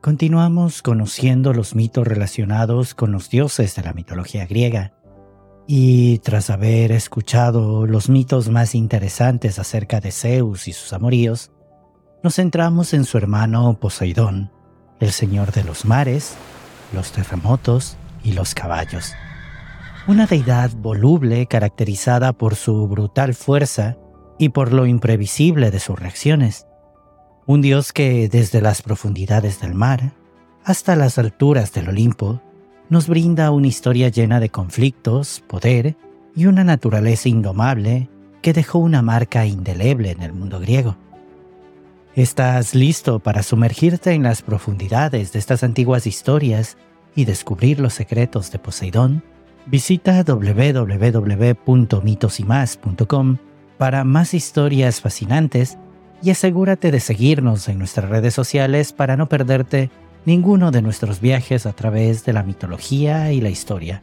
Continuamos conociendo los mitos relacionados con los dioses de la mitología griega. Y tras haber escuchado los mitos más interesantes acerca de Zeus y sus amoríos, nos centramos en su hermano Poseidón, el señor de los mares, los terremotos y los caballos. Una deidad voluble caracterizada por su brutal fuerza y por lo imprevisible de sus reacciones un Dios que desde las profundidades del mar hasta las alturas del Olimpo nos brinda una historia llena de conflictos, poder y una naturaleza indomable que dejó una marca indeleble en el mundo griego. ¿Estás listo para sumergirte en las profundidades de estas antiguas historias y descubrir los secretos de Poseidón? Visita www.mitosymas.com para más historias fascinantes y asegúrate de seguirnos en nuestras redes sociales para no perderte ninguno de nuestros viajes a través de la mitología y la historia.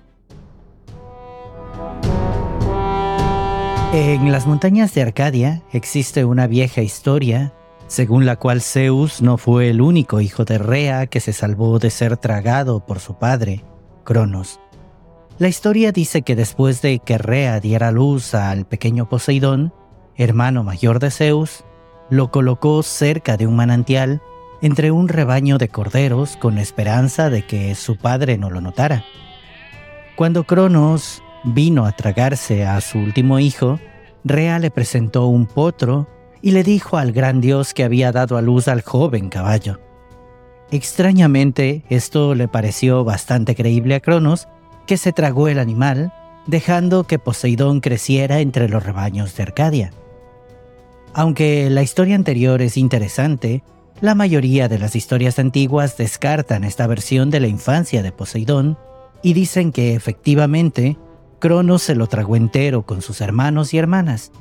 En las montañas de Arcadia existe una vieja historia según la cual Zeus no fue el único hijo de Rea que se salvó de ser tragado por su padre, Cronos. La historia dice que después de que Rea diera luz al pequeño Poseidón, hermano mayor de Zeus, lo colocó cerca de un manantial entre un rebaño de corderos con esperanza de que su padre no lo notara. Cuando Cronos vino a tragarse a su último hijo, Rea le presentó un potro y le dijo al gran dios que había dado a luz al joven caballo. Extrañamente, esto le pareció bastante creíble a Cronos, que se tragó el animal, dejando que Poseidón creciera entre los rebaños de Arcadia. Aunque la historia anterior es interesante, la mayoría de las historias antiguas descartan esta versión de la infancia de Poseidón y dicen que efectivamente Cronos se lo tragó entero con sus hermanos y hermanas.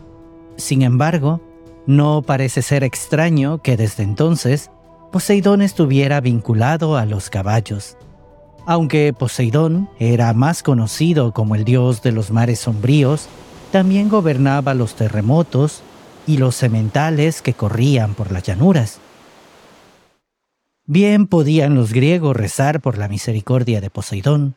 Sin embargo, no parece ser extraño que desde entonces Poseidón estuviera vinculado a los caballos. Aunque Poseidón era más conocido como el dios de los mares sombríos, también gobernaba los terremotos y los sementales que corrían por las llanuras. Bien podían los griegos rezar por la misericordia de Poseidón.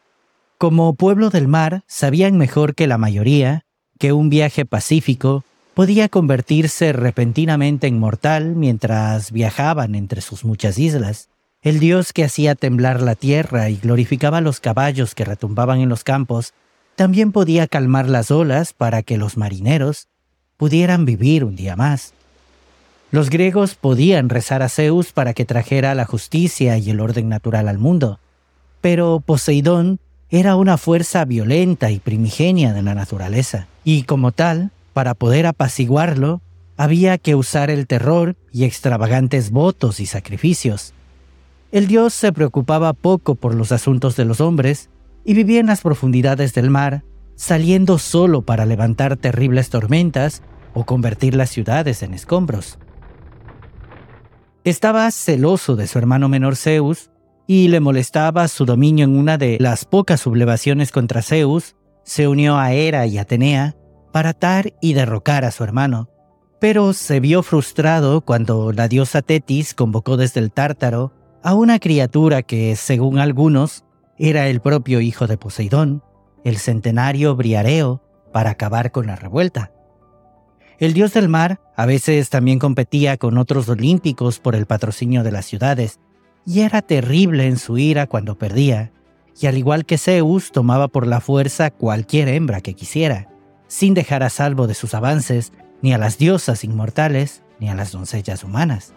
Como pueblo del mar, sabían mejor que la mayoría que un viaje pacífico podía convertirse repentinamente en mortal mientras viajaban entre sus muchas islas. El dios que hacía temblar la tierra y glorificaba los caballos que retumbaban en los campos, también podía calmar las olas para que los marineros pudieran vivir un día más. Los griegos podían rezar a Zeus para que trajera la justicia y el orden natural al mundo, pero Poseidón era una fuerza violenta y primigenia de la naturaleza, y como tal, para poder apaciguarlo, había que usar el terror y extravagantes votos y sacrificios. El dios se preocupaba poco por los asuntos de los hombres y vivía en las profundidades del mar saliendo solo para levantar terribles tormentas o convertir las ciudades en escombros. Estaba celoso de su hermano menor Zeus y le molestaba su dominio en una de las pocas sublevaciones contra Zeus, se unió a Hera y Atenea para atar y derrocar a su hermano, pero se vio frustrado cuando la diosa Tetis convocó desde el Tártaro a una criatura que, según algunos, era el propio hijo de Poseidón, el centenario Briareo para acabar con la revuelta. El dios del mar a veces también competía con otros olímpicos por el patrocinio de las ciudades, y era terrible en su ira cuando perdía, y al igual que Zeus tomaba por la fuerza cualquier hembra que quisiera, sin dejar a salvo de sus avances ni a las diosas inmortales ni a las doncellas humanas.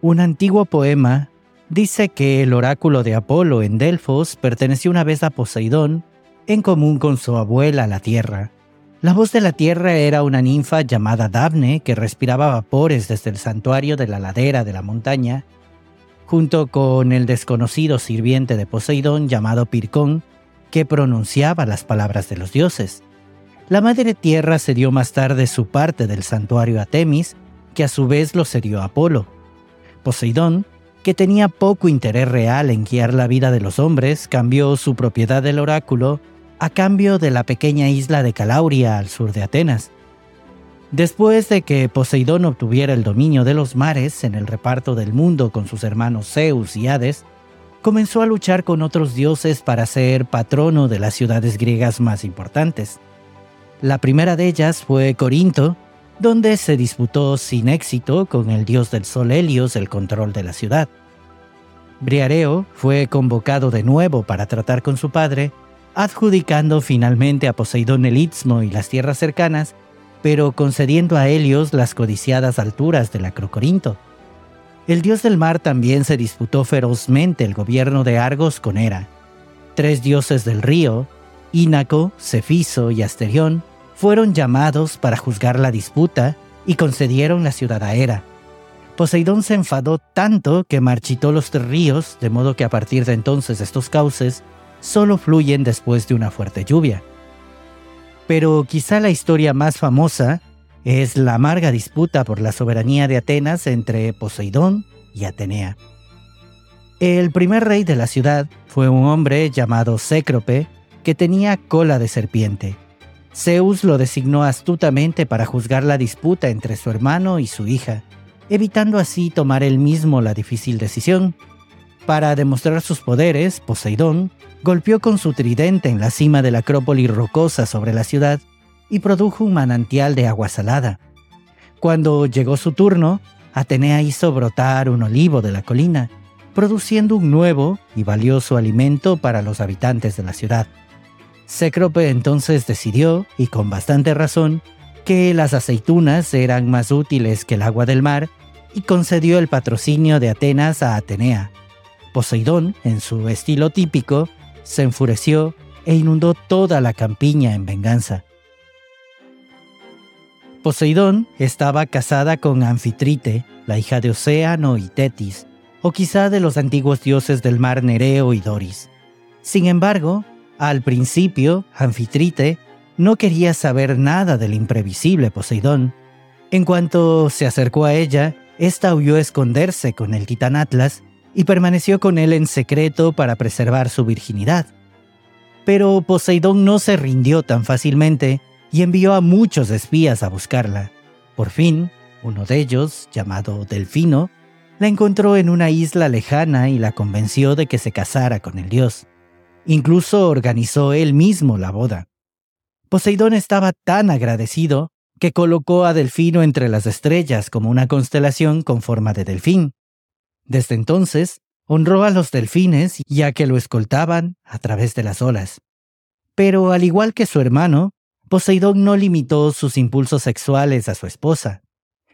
Un antiguo poema dice que el oráculo de Apolo en Delfos perteneció una vez a Poseidón en común con su abuela la tierra, La voz de la tierra era una ninfa llamada Dafne que respiraba vapores desde el santuario de la ladera de la montaña, junto con el desconocido sirviente de Poseidón llamado Pircón, que pronunciaba las palabras de los dioses. La madre tierra cedió más tarde su parte del santuario a Temis, que a su vez lo cedió a Apolo. Poseidón, que tenía poco interés real en guiar la vida de los hombres, cambió su propiedad del oráculo a cambio de la pequeña isla de Calauria al sur de Atenas. Después de que Poseidón obtuviera el dominio de los mares en el reparto del mundo con sus hermanos Zeus y Hades, comenzó a luchar con otros dioses para ser patrono de las ciudades griegas más importantes. La primera de ellas fue Corinto, donde se disputó sin éxito con el dios del sol Helios el control de la ciudad. Briareo fue convocado de nuevo para tratar con su padre adjudicando finalmente a Poseidón el istmo y las tierras cercanas, pero concediendo a Helios las codiciadas alturas del Acrocorinto. El dios del mar también se disputó ferozmente el gobierno de Argos con Hera. Tres dioses del río, Ínaco, Cefiso y Asterión, fueron llamados para juzgar la disputa y concedieron la ciudad a Hera. Poseidón se enfadó tanto que marchitó los ríos, de modo que a partir de entonces estos cauces solo fluyen después de una fuerte lluvia. Pero quizá la historia más famosa es la amarga disputa por la soberanía de Atenas entre Poseidón y Atenea. El primer rey de la ciudad fue un hombre llamado Cécrope que tenía cola de serpiente. Zeus lo designó astutamente para juzgar la disputa entre su hermano y su hija, evitando así tomar él mismo la difícil decisión. Para demostrar sus poderes, Poseidón golpeó con su tridente en la cima de la acrópolis rocosa sobre la ciudad y produjo un manantial de agua salada. Cuando llegó su turno, Atenea hizo brotar un olivo de la colina, produciendo un nuevo y valioso alimento para los habitantes de la ciudad. Cécrope entonces decidió, y con bastante razón, que las aceitunas eran más útiles que el agua del mar y concedió el patrocinio de Atenas a Atenea. Poseidón, en su estilo típico, se enfureció e inundó toda la campiña en venganza. Poseidón estaba casada con Anfitrite, la hija de Océano y Tetis, o quizá de los antiguos dioses del mar Nereo y Doris. Sin embargo, al principio, Anfitrite no quería saber nada del imprevisible Poseidón. En cuanto se acercó a ella, ésta huyó a esconderse con el titán Atlas y permaneció con él en secreto para preservar su virginidad. Pero Poseidón no se rindió tan fácilmente y envió a muchos espías a buscarla. Por fin, uno de ellos, llamado Delfino, la encontró en una isla lejana y la convenció de que se casara con el dios. Incluso organizó él mismo la boda. Poseidón estaba tan agradecido que colocó a Delfino entre las estrellas como una constelación con forma de delfín. Desde entonces, honró a los delfines ya que lo escoltaban a través de las olas. Pero al igual que su hermano, Poseidón no limitó sus impulsos sexuales a su esposa.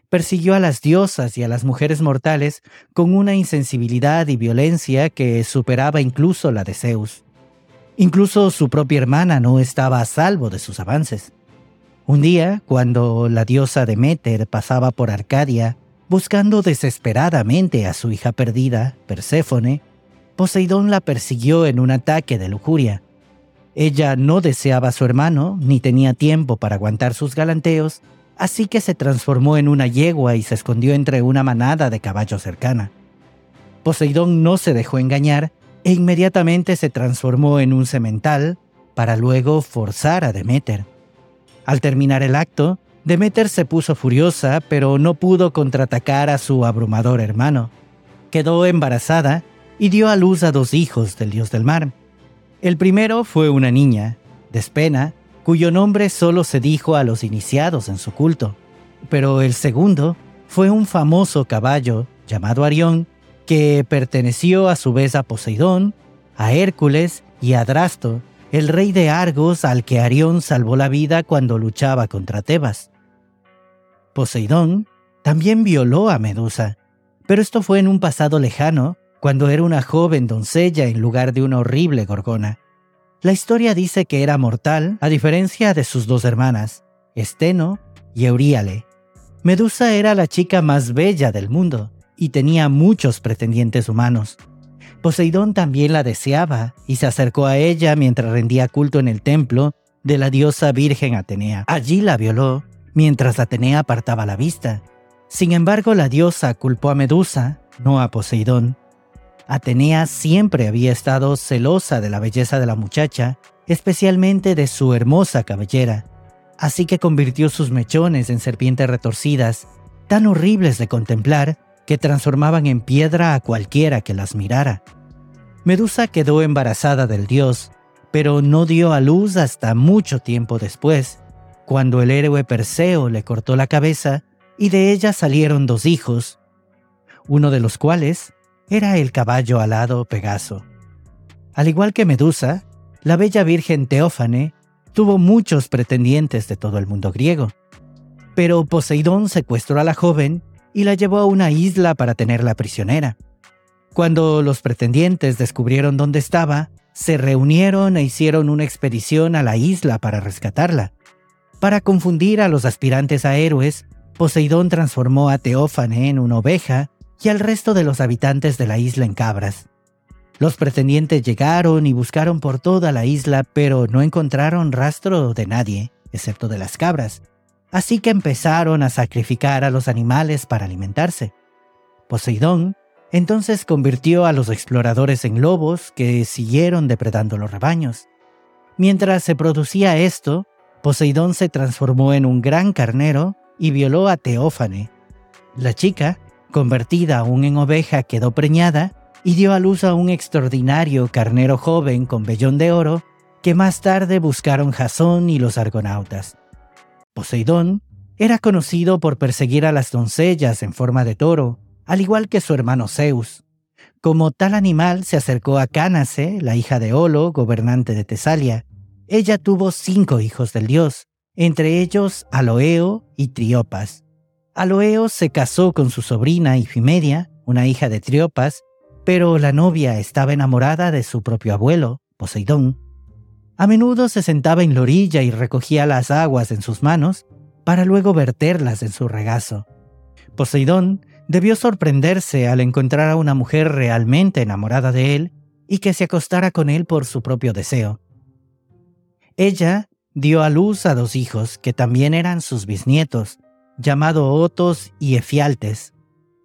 Persiguió a las diosas y a las mujeres mortales con una insensibilidad y violencia que superaba incluso la de Zeus. Incluso su propia hermana no estaba a salvo de sus avances. Un día, cuando la diosa Deméter pasaba por Arcadia, Buscando desesperadamente a su hija perdida, Perséfone, Poseidón la persiguió en un ataque de lujuria. Ella no deseaba a su hermano, ni tenía tiempo para aguantar sus galanteos, así que se transformó en una yegua y se escondió entre una manada de caballos cercana. Poseidón no se dejó engañar e inmediatamente se transformó en un semental para luego forzar a Demeter. Al terminar el acto, Demeter se puso furiosa, pero no pudo contraatacar a su abrumador hermano. Quedó embarazada y dio a luz a dos hijos del dios del mar. El primero fue una niña, Despena, cuyo nombre solo se dijo a los iniciados en su culto. Pero el segundo fue un famoso caballo llamado Arión, que perteneció a su vez a Poseidón, a Hércules y a Drasto, el rey de Argos al que Arión salvó la vida cuando luchaba contra Tebas. Poseidón también violó a Medusa, pero esto fue en un pasado lejano, cuando era una joven doncella en lugar de una horrible gorgona. La historia dice que era mortal, a diferencia de sus dos hermanas, Esteno y Euríale. Medusa era la chica más bella del mundo y tenía muchos pretendientes humanos. Poseidón también la deseaba y se acercó a ella mientras rendía culto en el templo de la diosa Virgen Atenea. Allí la violó mientras Atenea apartaba la vista. Sin embargo, la diosa culpó a Medusa, no a Poseidón. Atenea siempre había estado celosa de la belleza de la muchacha, especialmente de su hermosa cabellera, así que convirtió sus mechones en serpientes retorcidas, tan horribles de contemplar que transformaban en piedra a cualquiera que las mirara. Medusa quedó embarazada del dios, pero no dio a luz hasta mucho tiempo después, cuando el héroe Perseo le cortó la cabeza y de ella salieron dos hijos, uno de los cuales era el caballo alado Pegaso. Al igual que Medusa, la bella virgen Teófane tuvo muchos pretendientes de todo el mundo griego. Pero Poseidón secuestró a la joven y la llevó a una isla para tenerla prisionera. Cuando los pretendientes descubrieron dónde estaba, se reunieron e hicieron una expedición a la isla para rescatarla. Para confundir a los aspirantes a héroes, Poseidón transformó a Teófane en una oveja y al resto de los habitantes de la isla en cabras. Los pretendientes llegaron y buscaron por toda la isla, pero no encontraron rastro de nadie, excepto de las cabras, así que empezaron a sacrificar a los animales para alimentarse. Poseidón entonces convirtió a los exploradores en lobos que siguieron depredando los rebaños. Mientras se producía esto, Poseidón se transformó en un gran carnero y violó a Teófane. La chica convertida aún en oveja, quedó preñada y dio a luz a un extraordinario carnero joven con vellón de oro que más tarde buscaron Jasón y los argonautas. Poseidón era conocido por perseguir a las doncellas en forma de toro, al igual que su hermano Zeus. Como tal animal se acercó a Cánace, la hija de Olo, gobernante de Tesalia. Ella tuvo cinco hijos del dios, entre ellos Aloeo y Triopas. Aloeo se casó con su sobrina Ifimedia, una hija de Triopas, pero la novia estaba enamorada de su propio abuelo, Poseidón. A menudo se sentaba en la orilla y recogía las aguas en sus manos para luego verterlas en su regazo. Poseidón debió sorprenderse al encontrar a una mujer realmente enamorada de él y que se acostara con él por su propio deseo. Ella dio a luz a dos hijos que también eran sus bisnietos, llamado Otos y Efialtes.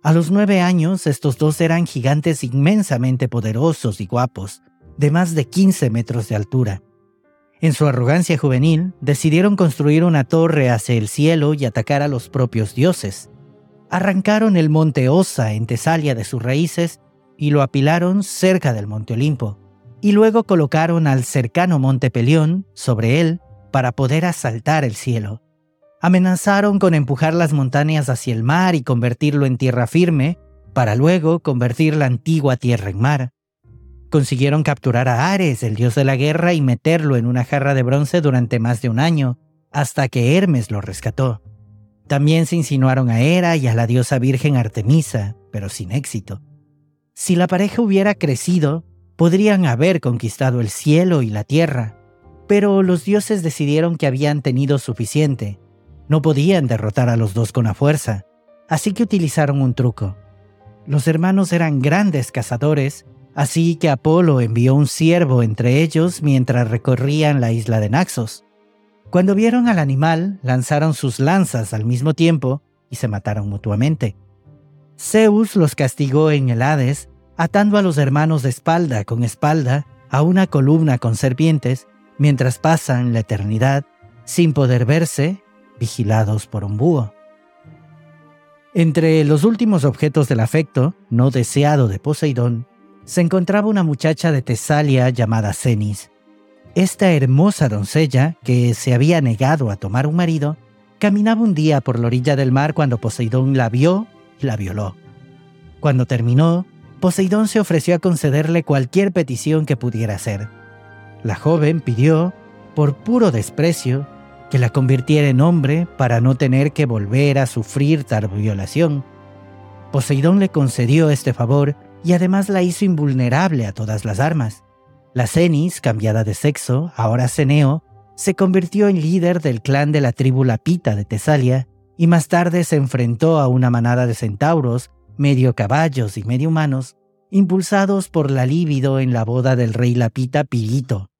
A los nueve años, estos dos eran gigantes inmensamente poderosos y guapos, de más de 15 metros de altura. En su arrogancia juvenil, decidieron construir una torre hacia el cielo y atacar a los propios dioses. Arrancaron el monte Osa en Tesalia de sus raíces y lo apilaron cerca del monte Olimpo, y luego colocaron al cercano monte Pelión sobre él para poder asaltar el cielo amenazaron con empujar las montañas hacia el mar y convertirlo en tierra firme, para luego convertir la antigua tierra en mar. Consiguieron capturar a Ares, el dios de la guerra, y meterlo en una jarra de bronce durante más de un año, hasta que Hermes lo rescató. También se insinuaron a Hera y a la diosa virgen Artemisa, pero sin éxito. Si la pareja hubiera crecido, podrían haber conquistado el cielo y la tierra, pero los dioses decidieron que habían tenido suficiente no podían derrotar a los dos con la fuerza, así que utilizaron un truco. Los hermanos eran grandes cazadores, así que Apolo envió un ciervo entre ellos mientras recorrían la isla de Naxos. Cuando vieron al animal, lanzaron sus lanzas al mismo tiempo y se mataron mutuamente. Zeus los castigó en el Hades, atando a los hermanos de espalda con espalda a una columna con serpientes, mientras pasan la eternidad sin poder verse vigilados por un búho. Entre los últimos objetos del afecto, no deseado de Poseidón, se encontraba una muchacha de Tesalia llamada Cenis. Esta hermosa doncella, que se había negado a tomar un marido, caminaba un día por la orilla del mar cuando Poseidón la vio y la violó. Cuando terminó, Poseidón se ofreció a concederle cualquier petición que pudiera hacer. La joven pidió, por puro desprecio, que la convirtiera en hombre para no tener que volver a sufrir tal violación. Poseidón le concedió este favor y además la hizo invulnerable a todas las armas. La Cenis, cambiada de sexo, ahora Ceneo, se convirtió en líder del clan de la tribu Lapita de Tesalia y más tarde se enfrentó a una manada de centauros, medio caballos y medio humanos, impulsados por la líbido en la boda del rey Lapita Pirito.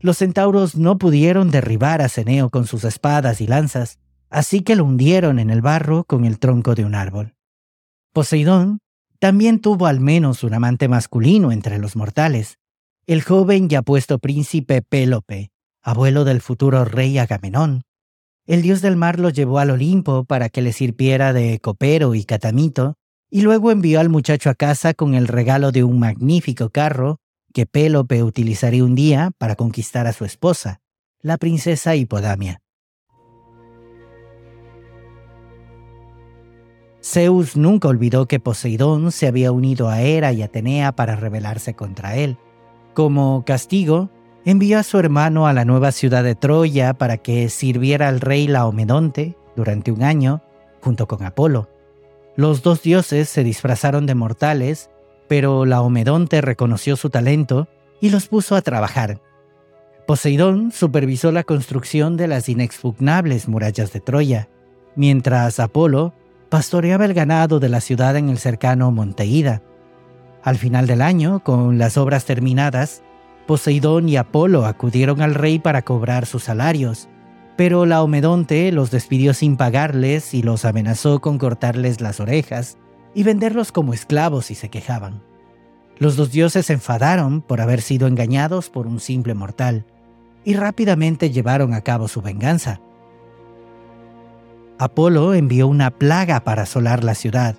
Los centauros no pudieron derribar a Ceneo con sus espadas y lanzas, así que lo hundieron en el barro con el tronco de un árbol. Poseidón también tuvo al menos un amante masculino entre los mortales, el joven y apuesto príncipe Pélope, abuelo del futuro rey Agamenón. El dios del mar lo llevó al Olimpo para que le sirviera de copero y catamito, y luego envió al muchacho a casa con el regalo de un magnífico carro que Pélope utilizaría un día para conquistar a su esposa, la princesa Hipodamia. Zeus nunca olvidó que Poseidón se había unido a Hera y Atenea para rebelarse contra él. Como castigo, envió a su hermano a la nueva ciudad de Troya para que sirviera al rey Laomedonte durante un año junto con Apolo. Los dos dioses se disfrazaron de mortales, pero Laomedonte reconoció su talento y los puso a trabajar. Poseidón supervisó la construcción de las inexpugnables murallas de Troya, mientras Apolo pastoreaba el ganado de la ciudad en el cercano Monte Ida. Al final del año, con las obras terminadas, Poseidón y Apolo acudieron al rey para cobrar sus salarios, pero Laomedonte los despidió sin pagarles y los amenazó con cortarles las orejas y venderlos como esclavos si se quejaban. Los dos dioses se enfadaron por haber sido engañados por un simple mortal y rápidamente llevaron a cabo su venganza. Apolo envió una plaga para asolar la ciudad.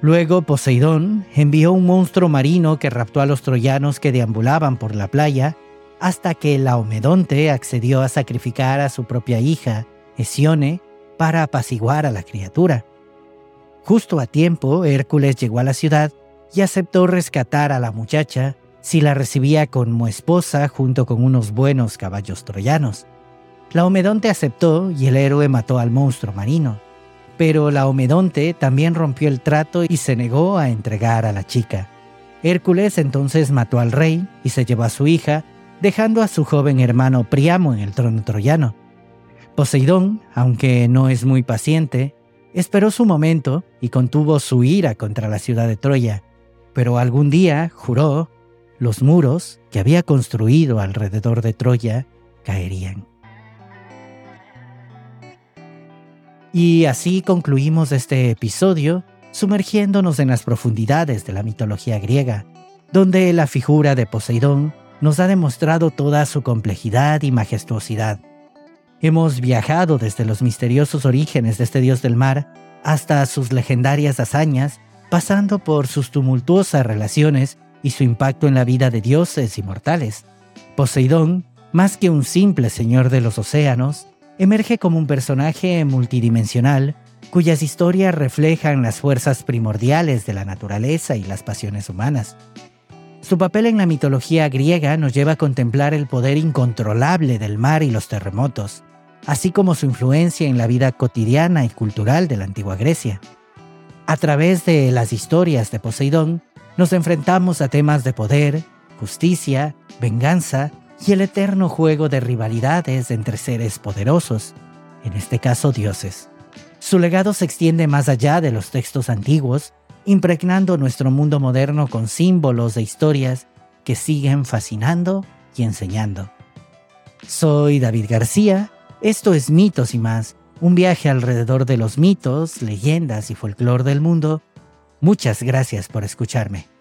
Luego Poseidón envió un monstruo marino que raptó a los troyanos que deambulaban por la playa hasta que Laomedonte accedió a sacrificar a su propia hija, Hesione, para apaciguar a la criatura. Justo a tiempo, Hércules llegó a la ciudad y aceptó rescatar a la muchacha si la recibía como esposa junto con unos buenos caballos troyanos. Laomedonte aceptó y el héroe mató al monstruo marino. Pero Laomedonte también rompió el trato y se negó a entregar a la chica. Hércules entonces mató al rey y se llevó a su hija, dejando a su joven hermano Priamo en el trono troyano. Poseidón, aunque no es muy paciente, esperó su momento y contuvo su ira contra la ciudad de Troya, pero algún día, juró, los muros que había construido alrededor de Troya caerían. Y así concluimos este episodio sumergiéndonos en las profundidades de la mitología griega, donde la figura de Poseidón nos ha demostrado toda su complejidad y majestuosidad. Hemos viajado desde los misteriosos orígenes de este dios del mar hasta sus legendarias hazañas, pasando por sus tumultuosas relaciones y su impacto en la vida de dioses y mortales. Poseidón, más que un simple señor de los océanos, emerge como un personaje multidimensional cuyas historias reflejan las fuerzas primordiales de la naturaleza y las pasiones humanas. Su papel en la mitología griega nos lleva a contemplar el poder incontrolable del mar y los terremotos, así como su influencia en la vida cotidiana y cultural de la antigua Grecia. A través de las historias de Poseidón, nos enfrentamos a temas de poder, justicia, venganza y el eterno juego de rivalidades entre seres poderosos, en este caso dioses. Su legado se extiende más allá de los textos antiguos, impregnando nuestro mundo moderno con símbolos e historias que siguen fascinando y enseñando. Soy David García, esto es Mitos y más, un viaje alrededor de los mitos, leyendas y folclore del mundo. Muchas gracias por escucharme.